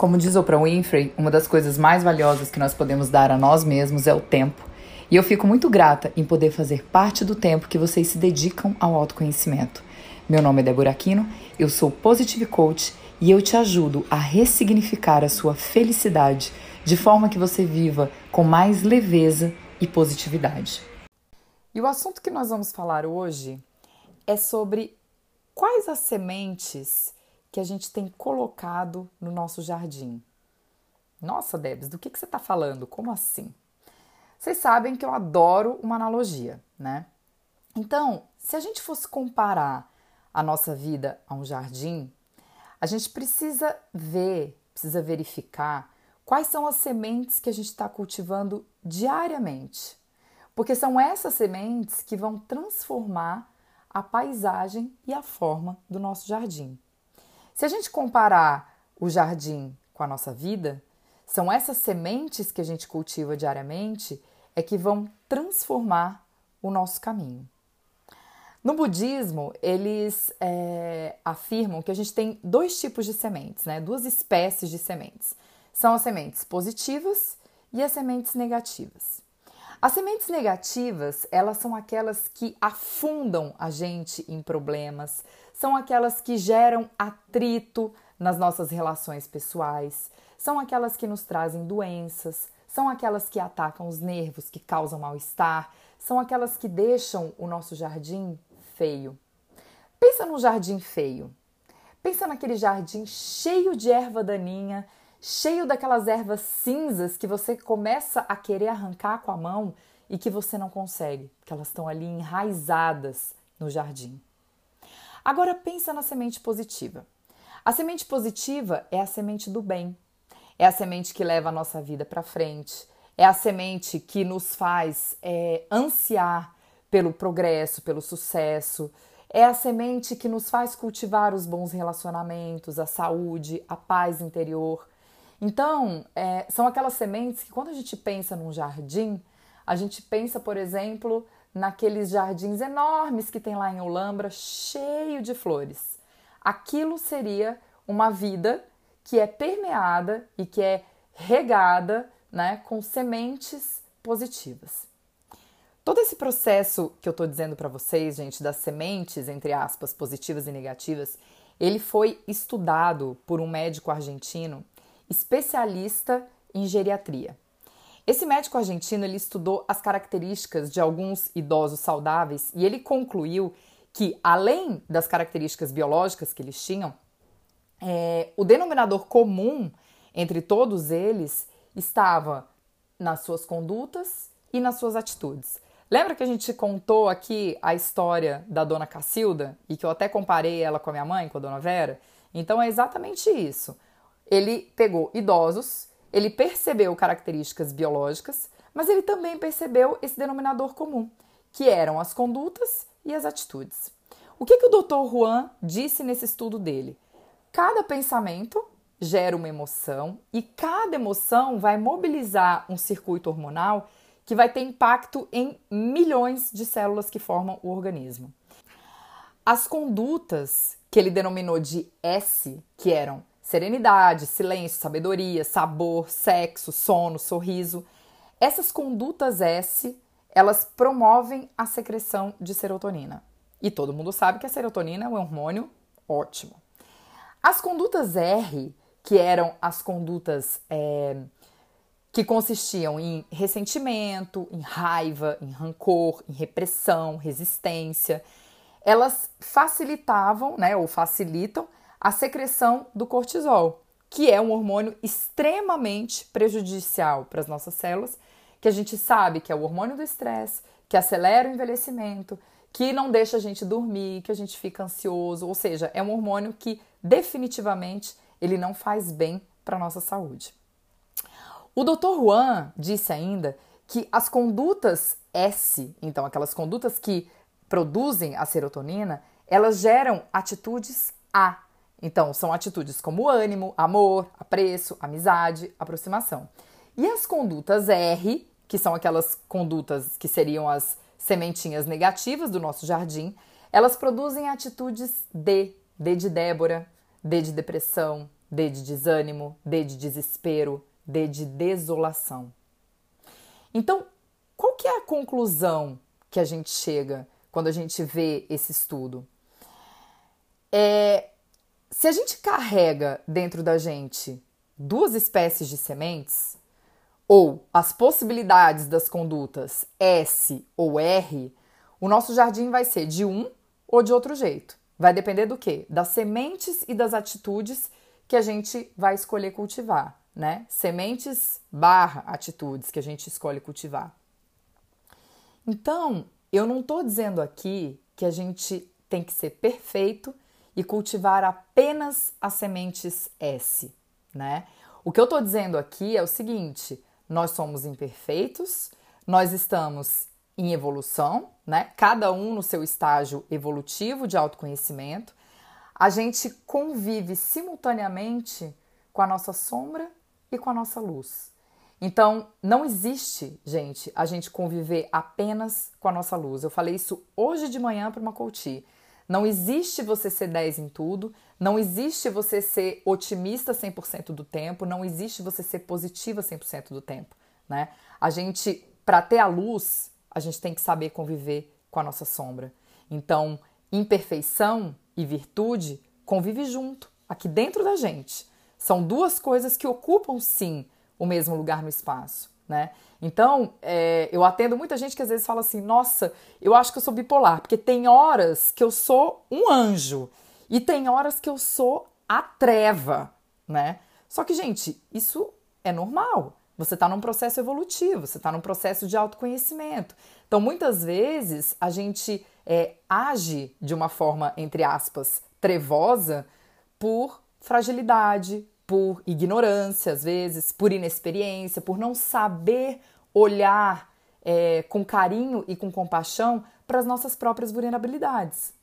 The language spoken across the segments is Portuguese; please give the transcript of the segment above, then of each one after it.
Como diz Oprah Winfrey, uma das coisas mais valiosas que nós podemos dar a nós mesmos é o tempo. E eu fico muito grata em poder fazer parte do tempo que vocês se dedicam ao autoconhecimento. Meu nome é Débora Aquino, eu sou Positive Coach e eu te ajudo a ressignificar a sua felicidade de forma que você viva com mais leveza e positividade. E o assunto que nós vamos falar hoje é sobre quais as sementes que a gente tem colocado no nosso jardim. Nossa, Debs, do que, que você está falando? Como assim? Vocês sabem que eu adoro uma analogia, né? Então, se a gente fosse comparar a nossa vida a um jardim, a gente precisa ver, precisa verificar quais são as sementes que a gente está cultivando diariamente. Porque são essas sementes que vão transformar a paisagem e a forma do nosso jardim. Se a gente comparar o jardim com a nossa vida, são essas sementes que a gente cultiva diariamente é que vão transformar o nosso caminho. No budismo, eles é, afirmam que a gente tem dois tipos de sementes, né? duas espécies de sementes. São as sementes positivas e as sementes negativas. As sementes negativas, elas são aquelas que afundam a gente em problemas, são aquelas que geram atrito nas nossas relações pessoais, são aquelas que nos trazem doenças, são aquelas que atacam os nervos, que causam mal-estar, são aquelas que deixam o nosso jardim feio. Pensa num jardim feio. Pensa naquele jardim cheio de erva daninha, cheio daquelas ervas cinzas que você começa a querer arrancar com a mão e que você não consegue, porque elas estão ali enraizadas no jardim. Agora pensa na semente positiva. A semente positiva é a semente do bem. É a semente que leva a nossa vida para frente. É a semente que nos faz é, ansiar pelo progresso, pelo sucesso. É a semente que nos faz cultivar os bons relacionamentos, a saúde, a paz interior. Então, é, são aquelas sementes que, quando a gente pensa num jardim, a gente pensa, por exemplo, naqueles jardins enormes que tem lá em Olambra, cheio de flores. Aquilo seria uma vida que é permeada e que é regada né, com sementes positivas. Todo esse processo que eu estou dizendo para vocês, gente, das sementes, entre aspas, positivas e negativas, ele foi estudado por um médico argentino especialista em geriatria. Esse médico argentino ele estudou as características de alguns idosos saudáveis e ele concluiu que, além das características biológicas que eles tinham, é, o denominador comum entre todos eles estava nas suas condutas e nas suas atitudes. Lembra que a gente contou aqui a história da dona Cacilda e que eu até comparei ela com a minha mãe, com a dona Vera? Então é exatamente isso. Ele pegou idosos ele percebeu características biológicas, mas ele também percebeu esse denominador comum, que eram as condutas e as atitudes. O que, que o Dr. Juan disse nesse estudo dele? Cada pensamento gera uma emoção e cada emoção vai mobilizar um circuito hormonal que vai ter impacto em milhões de células que formam o organismo. As condutas que ele denominou de S, que eram serenidade, silêncio, sabedoria, sabor, sexo, sono, sorriso. Essas condutas S, elas promovem a secreção de serotonina. E todo mundo sabe que a serotonina é um hormônio ótimo. As condutas R, que eram as condutas é, que consistiam em ressentimento, em raiva, em rancor, em repressão, resistência, elas facilitavam, né, ou facilitam a secreção do cortisol, que é um hormônio extremamente prejudicial para as nossas células, que a gente sabe que é o hormônio do estresse, que acelera o envelhecimento, que não deixa a gente dormir, que a gente fica ansioso, ou seja, é um hormônio que definitivamente ele não faz bem para a nossa saúde. O Dr. Juan disse ainda que as condutas S, então aquelas condutas que produzem a serotonina, elas geram atitudes A, então, são atitudes como ânimo, amor, apreço, amizade, aproximação. E as condutas R, que são aquelas condutas que seriam as sementinhas negativas do nosso jardim, elas produzem atitudes D, D de Débora, D de depressão, D de desânimo, D de desespero, D de desolação. Então, qual que é a conclusão que a gente chega quando a gente vê esse estudo? É, se a gente carrega dentro da gente duas espécies de sementes, ou as possibilidades das condutas S ou R, o nosso jardim vai ser de um ou de outro jeito. Vai depender do quê? Das sementes e das atitudes que a gente vai escolher cultivar, né? Sementes barra atitudes que a gente escolhe cultivar. Então, eu não estou dizendo aqui que a gente tem que ser perfeito e cultivar apenas as sementes S, né? O que eu estou dizendo aqui é o seguinte: nós somos imperfeitos, nós estamos em evolução, né? Cada um no seu estágio evolutivo de autoconhecimento. A gente convive simultaneamente com a nossa sombra e com a nossa luz. Então, não existe, gente, a gente conviver apenas com a nossa luz. Eu falei isso hoje de manhã para uma coach. Não existe você ser 10 em tudo, não existe você ser otimista 100% do tempo, não existe você ser positiva 100% do tempo, né? A gente, para ter a luz, a gente tem que saber conviver com a nossa sombra. Então, imperfeição e virtude convivem junto, aqui dentro da gente. São duas coisas que ocupam sim o mesmo lugar no espaço, né? Então, é, eu atendo muita gente que às vezes fala assim: nossa, eu acho que eu sou bipolar, porque tem horas que eu sou um anjo e tem horas que eu sou a treva, né? Só que, gente, isso é normal. Você está num processo evolutivo, você está num processo de autoconhecimento. Então, muitas vezes, a gente é, age de uma forma, entre aspas, trevosa por fragilidade, por ignorância, às vezes, por inexperiência, por não saber olhar é, com carinho e com compaixão para as nossas próprias vulnerabilidades.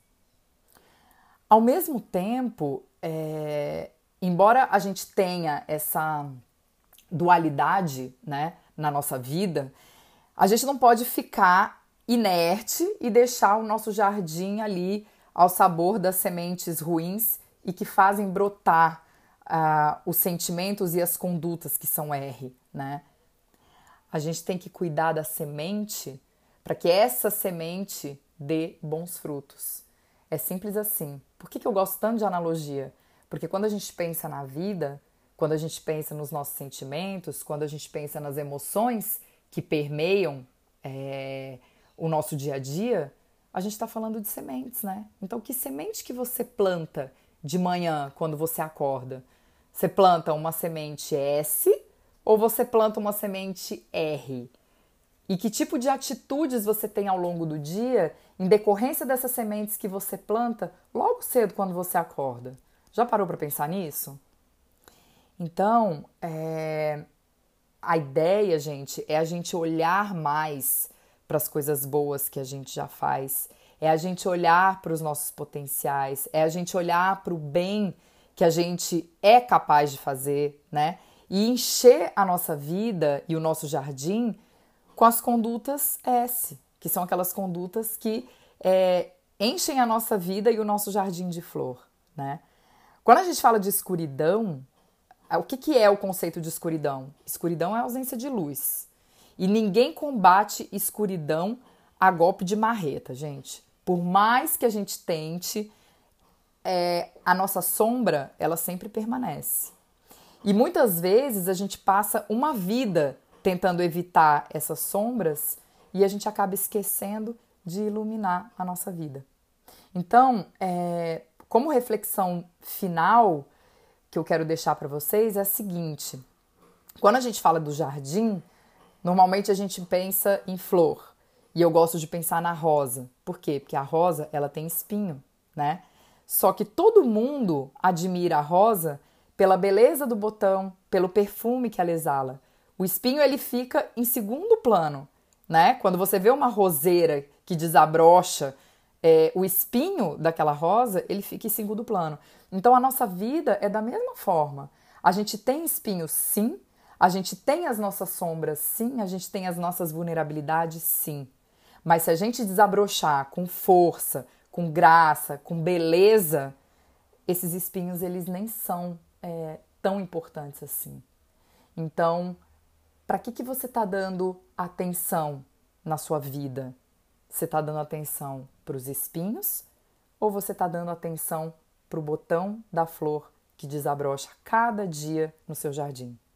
Ao mesmo tempo, é, embora a gente tenha essa dualidade né, na nossa vida, a gente não pode ficar inerte e deixar o nosso jardim ali ao sabor das sementes ruins e que fazem brotar os sentimentos e as condutas que são R, né? A gente tem que cuidar da semente para que essa semente dê bons frutos. É simples assim. Por que, que eu gosto tanto de analogia? Porque quando a gente pensa na vida, quando a gente pensa nos nossos sentimentos, quando a gente pensa nas emoções que permeiam é, o nosso dia a dia, a gente está falando de sementes, né? Então, que semente que você planta de manhã quando você acorda? Você planta uma semente S ou você planta uma semente R? E que tipo de atitudes você tem ao longo do dia em decorrência dessas sementes que você planta logo cedo quando você acorda? Já parou para pensar nisso? Então, é... a ideia, gente, é a gente olhar mais para as coisas boas que a gente já faz, é a gente olhar para os nossos potenciais, é a gente olhar para o bem que a gente é capaz de fazer, né? E encher a nossa vida e o nosso jardim com as condutas S, que são aquelas condutas que é, enchem a nossa vida e o nosso jardim de flor, né? Quando a gente fala de escuridão, o que, que é o conceito de escuridão? Escuridão é ausência de luz. E ninguém combate escuridão a golpe de marreta, gente. Por mais que a gente tente, é, a nossa sombra, ela sempre permanece. E muitas vezes a gente passa uma vida tentando evitar essas sombras e a gente acaba esquecendo de iluminar a nossa vida. Então, é, como reflexão final que eu quero deixar para vocês é a seguinte: quando a gente fala do jardim, normalmente a gente pensa em flor. E eu gosto de pensar na rosa. Por quê? Porque a rosa, ela tem espinho, né? Só que todo mundo admira a rosa pela beleza do botão, pelo perfume que ela exala. O espinho ele fica em segundo plano, né? Quando você vê uma roseira que desabrocha, é, o espinho daquela rosa ele fica em segundo plano. Então a nossa vida é da mesma forma. A gente tem espinhos, sim. A gente tem as nossas sombras, sim. A gente tem as nossas vulnerabilidades, sim. Mas se a gente desabrochar com força, com graça, com beleza, esses espinhos eles nem são é, tão importantes assim. Então, para que, que você está dando atenção na sua vida? Você está dando atenção para os espinhos ou você está dando atenção para o botão da flor que desabrocha cada dia no seu jardim?